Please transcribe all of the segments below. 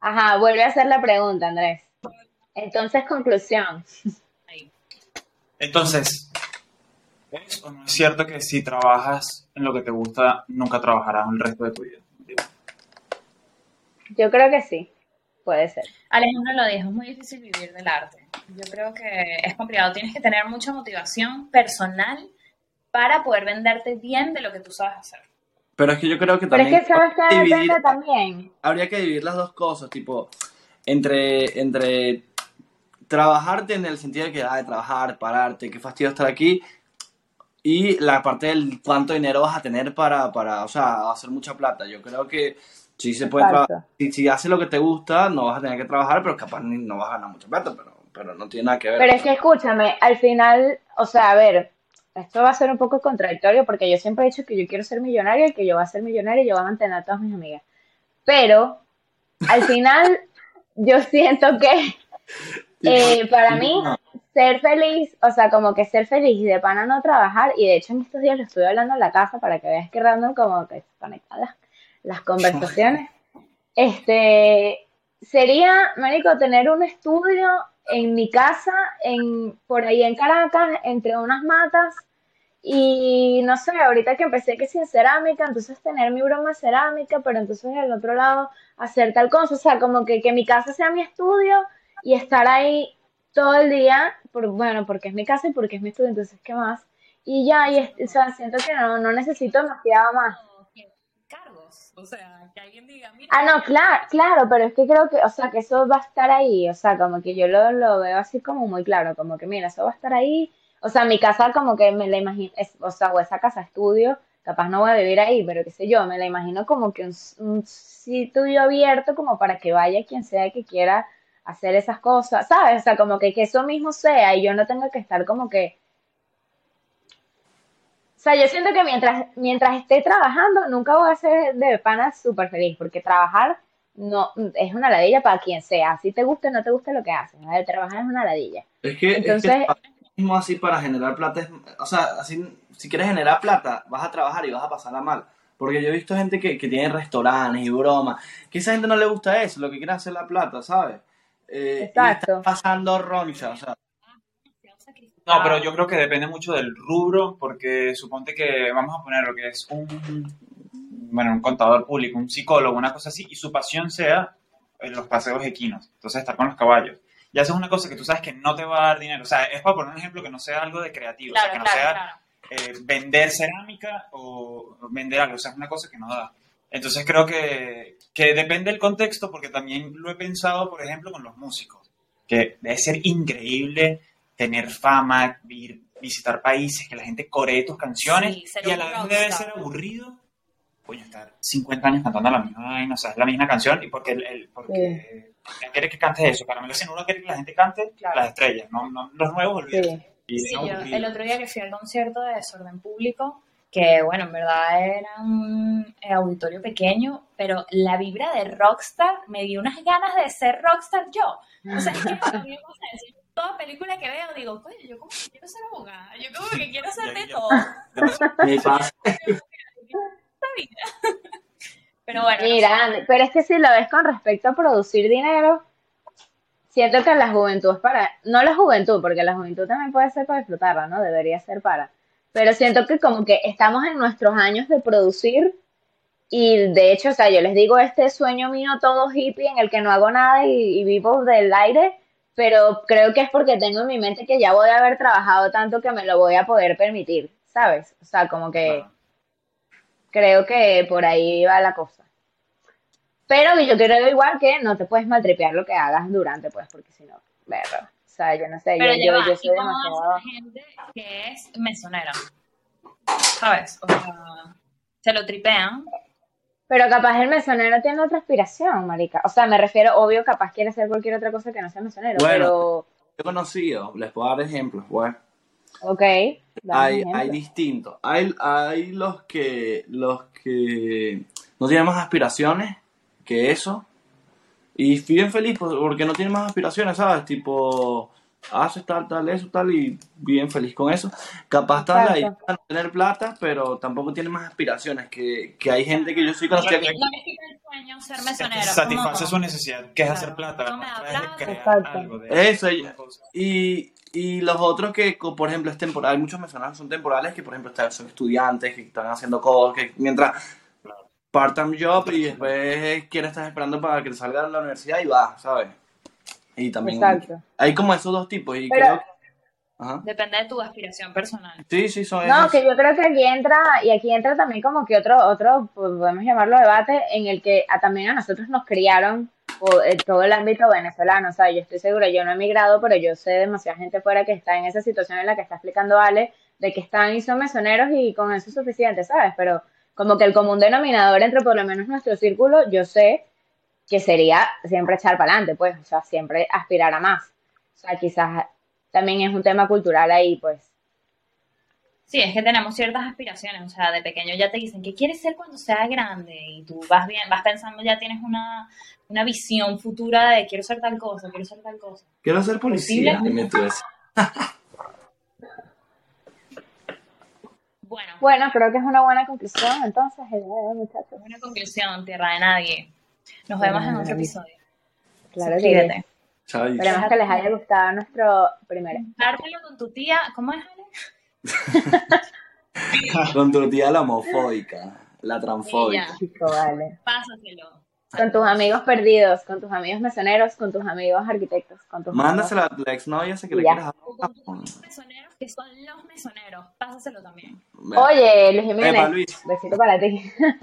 Ajá, vuelve a hacer la pregunta, Andrés. Entonces, conclusión. Entonces, ¿es o no es cierto que si trabajas en lo que te gusta, nunca trabajarás el resto de tu vida? Yo creo que sí, puede ser. Alejandro lo dijo, es muy difícil vivir del arte. Yo creo que es complicado. Tienes que tener mucha motivación personal para poder venderte bien de lo que tú sabes hacer. Pero es que yo creo que Pero también... es que sabes que dividir- también. Habría que dividir las dos cosas, tipo, entre, entre trabajarte en el sentido de que, ay, trabajar, pararte, qué fastidio estar aquí, y la parte del cuánto dinero vas a tener para, para o sea, hacer mucha plata. Yo creo que sí se puede trabajar. Si, si haces lo que te gusta, no vas a tener que trabajar, pero capaz ni- no vas a ganar mucha plata, pero, pero no tiene nada que ver. Pero es que escúchame, al final, o sea, a ver, esto va a ser un poco contradictorio porque yo siempre he dicho que yo quiero ser millonaria y que yo voy a ser millonaria y yo voy a mantener a todas mis amigas. Pero al final, yo siento que eh, para mí ser feliz, o sea, como que ser feliz y de pana no trabajar, y de hecho en estos días lo estuve hablando en la casa para que veas que random como que se conectan las, las conversaciones. Este, sería, marico, tener un estudio en mi casa, en, por ahí en Caracas, entre unas matas, y no sé, ahorita que empecé que sin cerámica, entonces tener mi broma cerámica, pero entonces al otro lado hacer tal cosa, o sea, como que, que mi casa sea mi estudio y estar ahí todo el día, por, bueno, porque es mi casa y porque es mi estudio, entonces, ¿qué más? Y ya, y es- o sea, siento que no, no necesito demasiado más. Cargos, o sea, que alguien diga, mira, Ah, no, claro, claro, pero es que creo que, o sea, que eso va a estar ahí, o sea, como que yo lo, lo veo así como muy claro, como que mira, eso va a estar ahí, o sea, mi casa como que me la imagino, es- o sea, o esa casa estudio, capaz no voy a vivir ahí, pero qué sé yo, me la imagino como que un, sitio abierto como para que vaya quien sea que quiera hacer esas cosas, ¿sabes? O sea, como que, que eso mismo sea y yo no tenga que estar como que o sea, yo siento que mientras, mientras esté trabajando, nunca voy a ser de pana súper feliz, porque trabajar no es una ladilla para quien sea. Si te gusta o no te gusta lo que haces, trabajar es una ladilla. Es que, Entonces- es que ahora mismo así para generar plata, es- o sea, así, si quieres generar plata, vas a trabajar y vas a pasarla mal. Porque yo he visto gente que, que tiene restaurantes y bromas, que esa gente no le gusta eso, lo que quiere es hacer la plata, ¿sabes? Eh, Exacto. Y está pasando roncha, o sea, No, pero yo creo que depende mucho del rubro, porque suponte que vamos a poner lo que es un, bueno, un contador público, un psicólogo, una cosa así, y su pasión sea en los paseos equinos, entonces estar con los caballos. Y haces una cosa que tú sabes que no te va a dar dinero. O sea, es para poner un ejemplo que no sea algo de creativo, o sea, que claro, no claro, sea claro. eh, vender cerámica o vender algo, o sea, es una cosa que no da. Entonces creo que, que depende del contexto, porque también lo he pensado, por ejemplo, con los músicos, que debe ser increíble tener fama, ir, visitar países, que la gente coree tus canciones, Sí, y a la vez rockstar. debe ser aburrido, coño, estar 50 años cantando la misma vaina, o sea, es la misma canción, y porque, el, el- porque ¿quién quiere que cantes eso? Para mí, si uno quiere que la gente cante Claro. las estrellas, no, no los nuevos, olvídate. Sí. Y Sí, no yo el otro día que fui al concierto de Desorden Público, que bueno, en verdad era un eh, auditorio pequeño, pero la vibra de rockstar me dio unas ganas de ser rockstar yo. O sea, es que a mí eso. Yo Toda película que veo digo, coño, yo como que quiero ser abogada, yo como que quiero hacer de todo. me pasa. Pero bueno, no sé. Mira, pero es que si lo ves con respecto a producir dinero, siento que la juventud es para, no la juventud, porque la juventud también puede ser para disfrutarla, ¿no? Debería ser para. Pero siento que como que estamos en nuestros años de producir y de hecho, o sea, yo les digo este sueño mío todo hippie en el que no hago nada y, y vivo del aire, pero creo que es porque tengo en mi mente que ya voy a haber trabajado tanto que me lo voy a poder permitir, ¿sabes? O sea, como que. Creo que por ahí va la cosa. Pero yo creo igual que no te puedes maltripear lo que hagas durante, pues, porque si no, verga. O sea, yo no sé, Pero yo, yo, va, yo ¿y soy demasiado... gente que es mesonera? ¿Sabes? O sea, se lo tripean. Pero capaz el mesonero tiene otra aspiración, marica. O sea, me refiero, obvio, capaz quiere hacer cualquier otra cosa que no sea mesonero, Bueno. pero... He conocido, les puedo dar ejemplos, bueno. Ok, Hay, hay distintos. Hay, hay los que los que no tienen más aspiraciones que eso. Y viven feliz porque no tienen más aspiraciones, ¿sabes? Tipo, haces tal, tal, eso, tal, y bien feliz con eso. Capaz está la idea de no tener plata, pero tampoco tiene más aspiraciones, que, que hay gente que yo soy conocida que... Sueño ser mesonero. Satisface su necesidad, que es hacer plata. algo de eso, y, y los otros que, por ejemplo, es temporal, hay muchos mesoneros son temporales que, por ejemplo, son estudiantes que están haciendo cosas, que mientras part-time job y después quieres estar esperando para que salga de la universidad y va, ¿sabes? Y también Exacto. hay como esos dos tipos y creo Depende de tu aspiración personal. Sí, sí, son No, que yo creo que aquí entra, y aquí entra también como que otro, otro pues, podemos llamarlo debate, en el que a, también a nosotros nos criaron en todo el ámbito venezolano. O sea, yo estoy segura, yo no he emigrado, pero yo sé demasiada gente fuera que está en esa situación en la que está explicando Ale, de que están y son mesoneros y con eso es suficiente, ¿sabes? Pero como que el común denominador entre por lo menos nuestro círculo, yo sé que sería siempre echar para adelante, pues, o sea, siempre aspirar a más. O sea, quizás también es un tema cultural ahí, pues. Sí, es que tenemos ciertas aspiraciones, o sea, de pequeño ya te dicen, ¿qué quieres ser cuando sea grande? Y tú vas bien, vas pensando, ya tienes una, una visión futura de quiero ser tal cosa, quiero ser tal cosa. Quiero ser policía. bueno. bueno, creo que es una buena conclusión, entonces, muchachos. Buena conclusión, tierra de nadie. Nos vemos en otro episodio. Claro que Esperemos que les haya gustado nuestro primero. Dártelo con tu tía, ¿cómo es, Ale? con tu tía la homofóbica, la transfóbica. Chico, vale. Pásaselo. Con tus amigos perdidos, con tus amigos mesoneros, con tus amigos arquitectos, con tus Mándasela a tu ex novia, sé que le quieres Con tus mesoneros, que son los mesoneros. Pásaselo también. Oye, Luis Jiménez. Luis. Besito para ti. Bueno,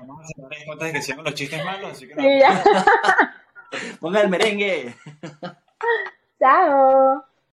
vamos a hacer en cuenta de que siempre los chistes malos, así que no. Ponga el merengue. Chao.